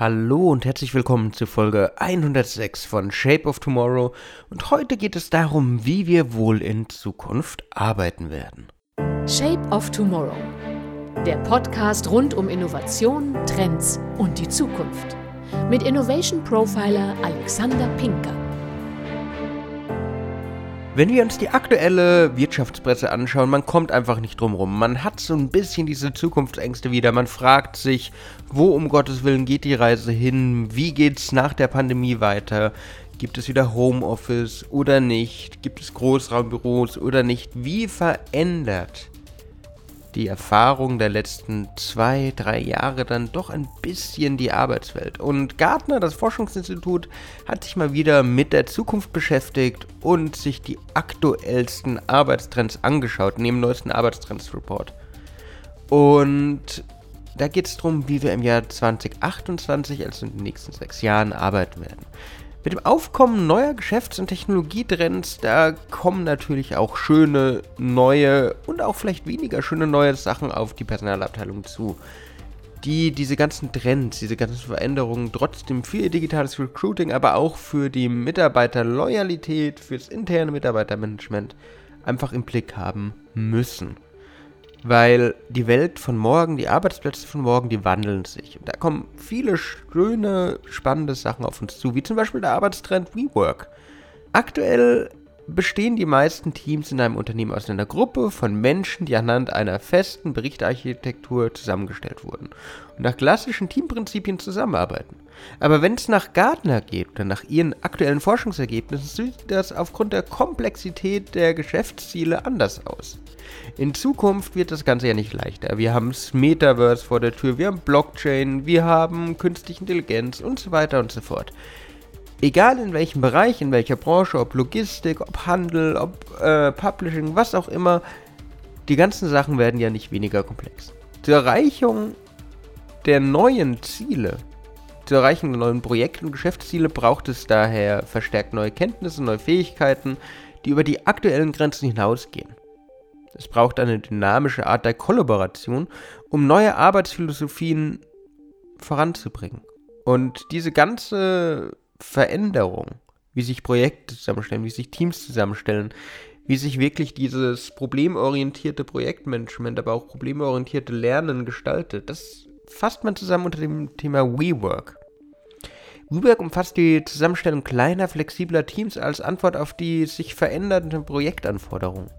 Hallo und herzlich willkommen zu Folge 106 von Shape of Tomorrow und heute geht es darum, wie wir wohl in Zukunft arbeiten werden. Shape of Tomorrow. Der Podcast rund um Innovation, Trends und die Zukunft. Mit Innovation Profiler Alexander Pinker. Wenn wir uns die aktuelle Wirtschaftspresse anschauen, man kommt einfach nicht drum rum. Man hat so ein bisschen diese Zukunftsängste wieder. Man fragt sich, wo um Gottes Willen geht die Reise hin? Wie geht's nach der Pandemie weiter? Gibt es wieder Homeoffice oder nicht? Gibt es Großraumbüros oder nicht? Wie verändert die Erfahrung der letzten zwei, drei Jahre dann doch ein bisschen die Arbeitswelt. Und Gartner, das Forschungsinstitut, hat sich mal wieder mit der Zukunft beschäftigt und sich die aktuellsten Arbeitstrends angeschaut, neben dem neuesten Arbeitstrends-Report. Und da geht es darum, wie wir im Jahr 2028, also in den nächsten sechs Jahren, arbeiten werden. Mit dem Aufkommen neuer Geschäfts- und Technologietrends, da kommen natürlich auch schöne neue und auch vielleicht weniger schöne neue Sachen auf die Personalabteilung zu, die diese ganzen Trends, diese ganzen Veränderungen trotzdem für ihr digitales Recruiting, aber auch für die Mitarbeiterloyalität, fürs interne Mitarbeitermanagement einfach im Blick haben müssen. Weil die Welt von morgen, die Arbeitsplätze von morgen, die wandeln sich. Und da kommen viele schöne, spannende Sachen auf uns zu, wie zum Beispiel der Arbeitstrend WeWork. Aktuell bestehen die meisten Teams in einem Unternehmen aus einer Gruppe von Menschen, die anhand einer festen Berichtarchitektur zusammengestellt wurden und nach klassischen Teamprinzipien zusammenarbeiten. Aber wenn es nach Gartner geht oder nach ihren aktuellen Forschungsergebnissen, sieht das aufgrund der Komplexität der Geschäftsziele anders aus. In Zukunft wird das Ganze ja nicht leichter. Wir haben das Metaverse vor der Tür, wir haben Blockchain, wir haben künstliche Intelligenz und so weiter und so fort. Egal in welchem Bereich, in welcher Branche, ob Logistik, ob Handel, ob äh, Publishing, was auch immer, die ganzen Sachen werden ja nicht weniger komplex. Zur Erreichung der neuen Ziele, zur Erreichung der neuen Projekte und Geschäftsziele braucht es daher verstärkt neue Kenntnisse, neue Fähigkeiten, die über die aktuellen Grenzen hinausgehen. Es braucht eine dynamische Art der Kollaboration, um neue Arbeitsphilosophien voranzubringen. Und diese ganze Veränderung, wie sich Projekte zusammenstellen, wie sich Teams zusammenstellen, wie sich wirklich dieses problemorientierte Projektmanagement, aber auch problemorientierte Lernen gestaltet, das fasst man zusammen unter dem Thema WeWork. WeWork umfasst die Zusammenstellung kleiner, flexibler Teams als Antwort auf die sich verändernden Projektanforderungen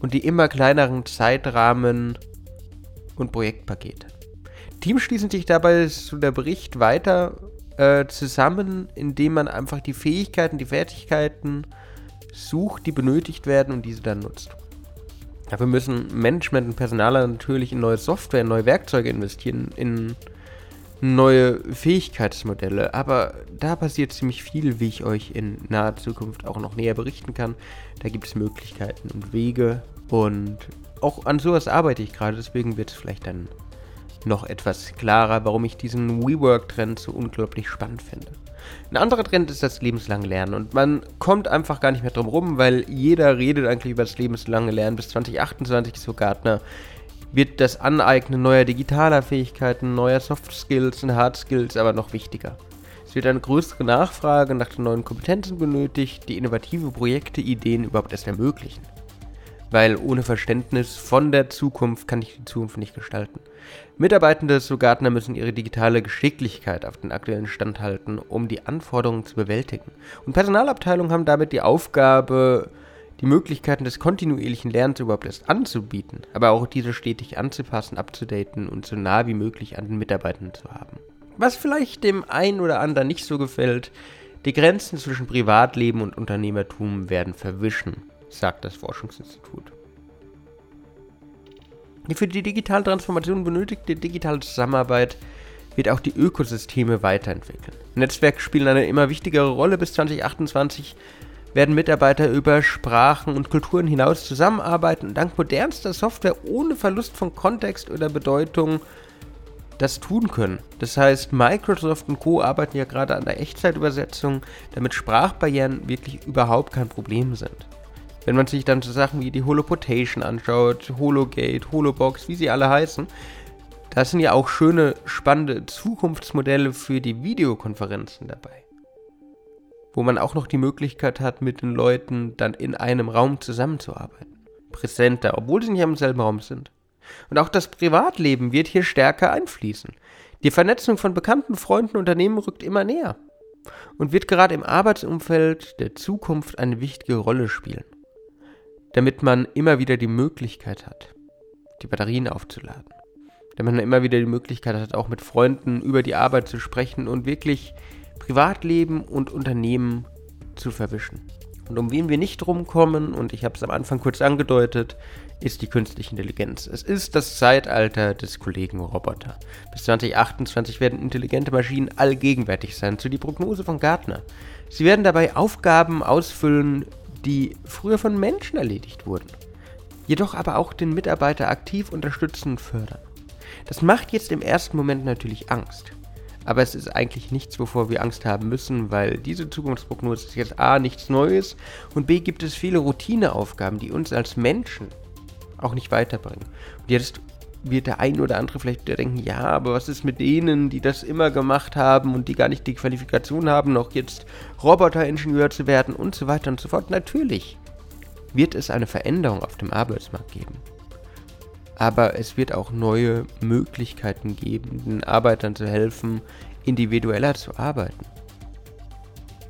und die immer kleineren Zeitrahmen und Projektpakete. Teams schließen sich dabei zu der Bericht weiter äh, zusammen, indem man einfach die Fähigkeiten, die Fertigkeiten sucht, die benötigt werden und diese dann nutzt. Dafür müssen Management und Personaler natürlich in neue Software, in neue Werkzeuge investieren, in neue Fähigkeitsmodelle. Aber da passiert ziemlich viel, wie ich euch in naher Zukunft auch noch näher berichten kann. Da gibt es Möglichkeiten und Wege und auch an sowas arbeite ich gerade, deswegen wird es vielleicht dann noch etwas klarer, warum ich diesen WeWork-Trend so unglaublich spannend finde. Ein anderer Trend ist das lebenslange Lernen und man kommt einfach gar nicht mehr drum rum, weil jeder redet eigentlich über das lebenslange Lernen. Bis 2028, so Gartner, wird das Aneignen neuer digitaler Fähigkeiten, neuer Soft Skills und Hard Skills aber noch wichtiger. Es wird eine größere Nachfrage nach den neuen Kompetenzen benötigt, die innovative Projekte, Ideen überhaupt erst ermöglichen weil ohne Verständnis von der Zukunft kann ich die Zukunft nicht gestalten. Mitarbeitende zu Gartner müssen ihre digitale Geschicklichkeit auf den aktuellen Stand halten, um die Anforderungen zu bewältigen. Und Personalabteilungen haben damit die Aufgabe, die Möglichkeiten des kontinuierlichen Lernens überhaupt erst anzubieten, aber auch diese stetig anzupassen, abzudaten und so nah wie möglich an den Mitarbeitenden zu haben. Was vielleicht dem einen oder anderen nicht so gefällt, die Grenzen zwischen Privatleben und Unternehmertum werden verwischen sagt das Forschungsinstitut. Die für die digitale Transformation benötigte digitale Zusammenarbeit wird auch die Ökosysteme weiterentwickeln. Netzwerke spielen eine immer wichtigere Rolle. Bis 2028 werden Mitarbeiter über Sprachen und Kulturen hinaus zusammenarbeiten und dank modernster Software ohne Verlust von Kontext oder Bedeutung das tun können. Das heißt, Microsoft und Co. arbeiten ja gerade an der Echtzeitübersetzung, damit Sprachbarrieren wirklich überhaupt kein Problem sind. Wenn man sich dann so Sachen wie die Holopotation anschaut, Hologate, Holobox, wie sie alle heißen, Da sind ja auch schöne, spannende Zukunftsmodelle für die Videokonferenzen dabei. Wo man auch noch die Möglichkeit hat, mit den Leuten dann in einem Raum zusammenzuarbeiten. Präsenter, obwohl sie nicht im selben Raum sind. Und auch das Privatleben wird hier stärker einfließen. Die Vernetzung von bekannten Freunden und Unternehmen rückt immer näher und wird gerade im Arbeitsumfeld der Zukunft eine wichtige Rolle spielen, damit man immer wieder die Möglichkeit hat, die Batterien aufzuladen, damit man immer wieder die Möglichkeit hat, auch mit Freunden über die Arbeit zu sprechen und wirklich Privatleben und Unternehmen zu verwischen. Und um wen wir nicht rumkommen, und ich habe es am Anfang kurz angedeutet, ist die künstliche Intelligenz. Es ist das Zeitalter des Kollegen Roboter. Bis 2028 werden intelligente Maschinen allgegenwärtig sein, zu die Prognose von Gartner. Sie werden dabei Aufgaben ausfüllen, die früher von Menschen erledigt wurden. Jedoch aber auch den Mitarbeiter aktiv unterstützen und fördern. Das macht jetzt im ersten Moment natürlich Angst. Aber es ist eigentlich nichts, wovor wir Angst haben müssen, weil diese Zukunftsprognose ist jetzt A nichts Neues und B gibt es viele Routineaufgaben, die uns als Menschen auch nicht weiterbringen. Und jetzt wird der ein oder andere vielleicht denken, ja, aber was ist mit denen, die das immer gemacht haben und die gar nicht die Qualifikation haben, noch jetzt Roboteringenieur zu werden und so weiter und so fort. Natürlich wird es eine Veränderung auf dem Arbeitsmarkt geben. Aber es wird auch neue Möglichkeiten geben, den Arbeitern zu helfen, individueller zu arbeiten,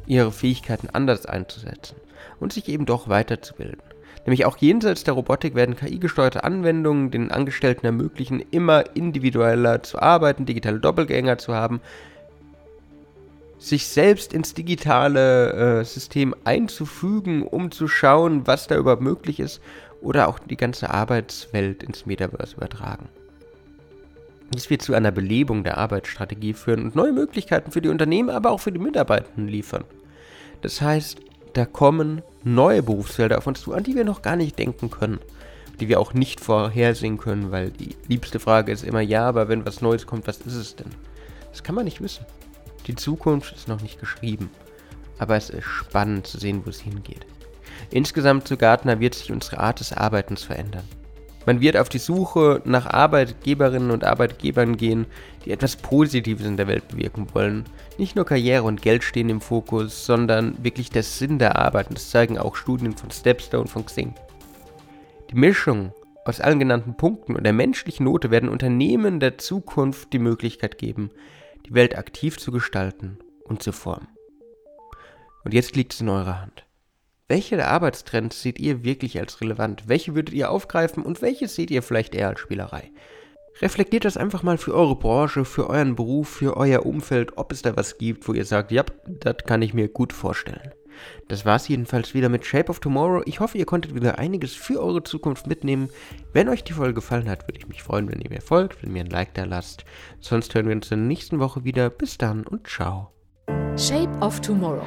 ihre Fähigkeiten anders einzusetzen und sich eben doch weiterzubilden. Nämlich auch jenseits der Robotik werden KI-gesteuerte Anwendungen den Angestellten ermöglichen, immer individueller zu arbeiten, digitale Doppelgänger zu haben, sich selbst ins digitale äh, System einzufügen, um zu schauen, was da überhaupt möglich ist, oder auch die ganze Arbeitswelt ins Metaverse übertragen. Dies wird zu einer Belebung der Arbeitsstrategie führen und neue Möglichkeiten für die Unternehmen, aber auch für die Mitarbeitenden liefern. Das heißt, da kommen neue Berufsfelder auf uns zu, an die wir noch gar nicht denken können. Die wir auch nicht vorhersehen können, weil die liebste Frage ist immer, ja, aber wenn was Neues kommt, was ist es denn? Das kann man nicht wissen. Die Zukunft ist noch nicht geschrieben. Aber es ist spannend zu sehen, wo es hingeht. Insgesamt zu Gartner wird sich unsere Art des Arbeitens verändern. Man wird auf die Suche nach Arbeitgeberinnen und Arbeitgebern gehen, die etwas Positives in der Welt bewirken wollen. Nicht nur Karriere und Geld stehen im Fokus, sondern wirklich der Sinn der Arbeit. Und das zeigen auch Studien von Stepstone und von Xing. Die Mischung aus allen genannten Punkten und der menschlichen Note werden Unternehmen der Zukunft die Möglichkeit geben, die Welt aktiv zu gestalten und zu formen. Und jetzt liegt es in eurer Hand. Welche der Arbeitstrends seht ihr wirklich als relevant? Welche würdet ihr aufgreifen und welche seht ihr vielleicht eher als Spielerei? Reflektiert das einfach mal für eure Branche, für euren Beruf, für euer Umfeld, ob es da was gibt, wo ihr sagt, ja, das kann ich mir gut vorstellen. Das war's jedenfalls wieder mit Shape of Tomorrow. Ich hoffe, ihr konntet wieder einiges für eure Zukunft mitnehmen. Wenn euch die Folge gefallen hat, würde ich mich freuen, wenn ihr mir folgt, wenn ihr mir ein Like da lasst. Sonst hören wir uns in der nächsten Woche wieder. Bis dann und ciao. Shape of Tomorrow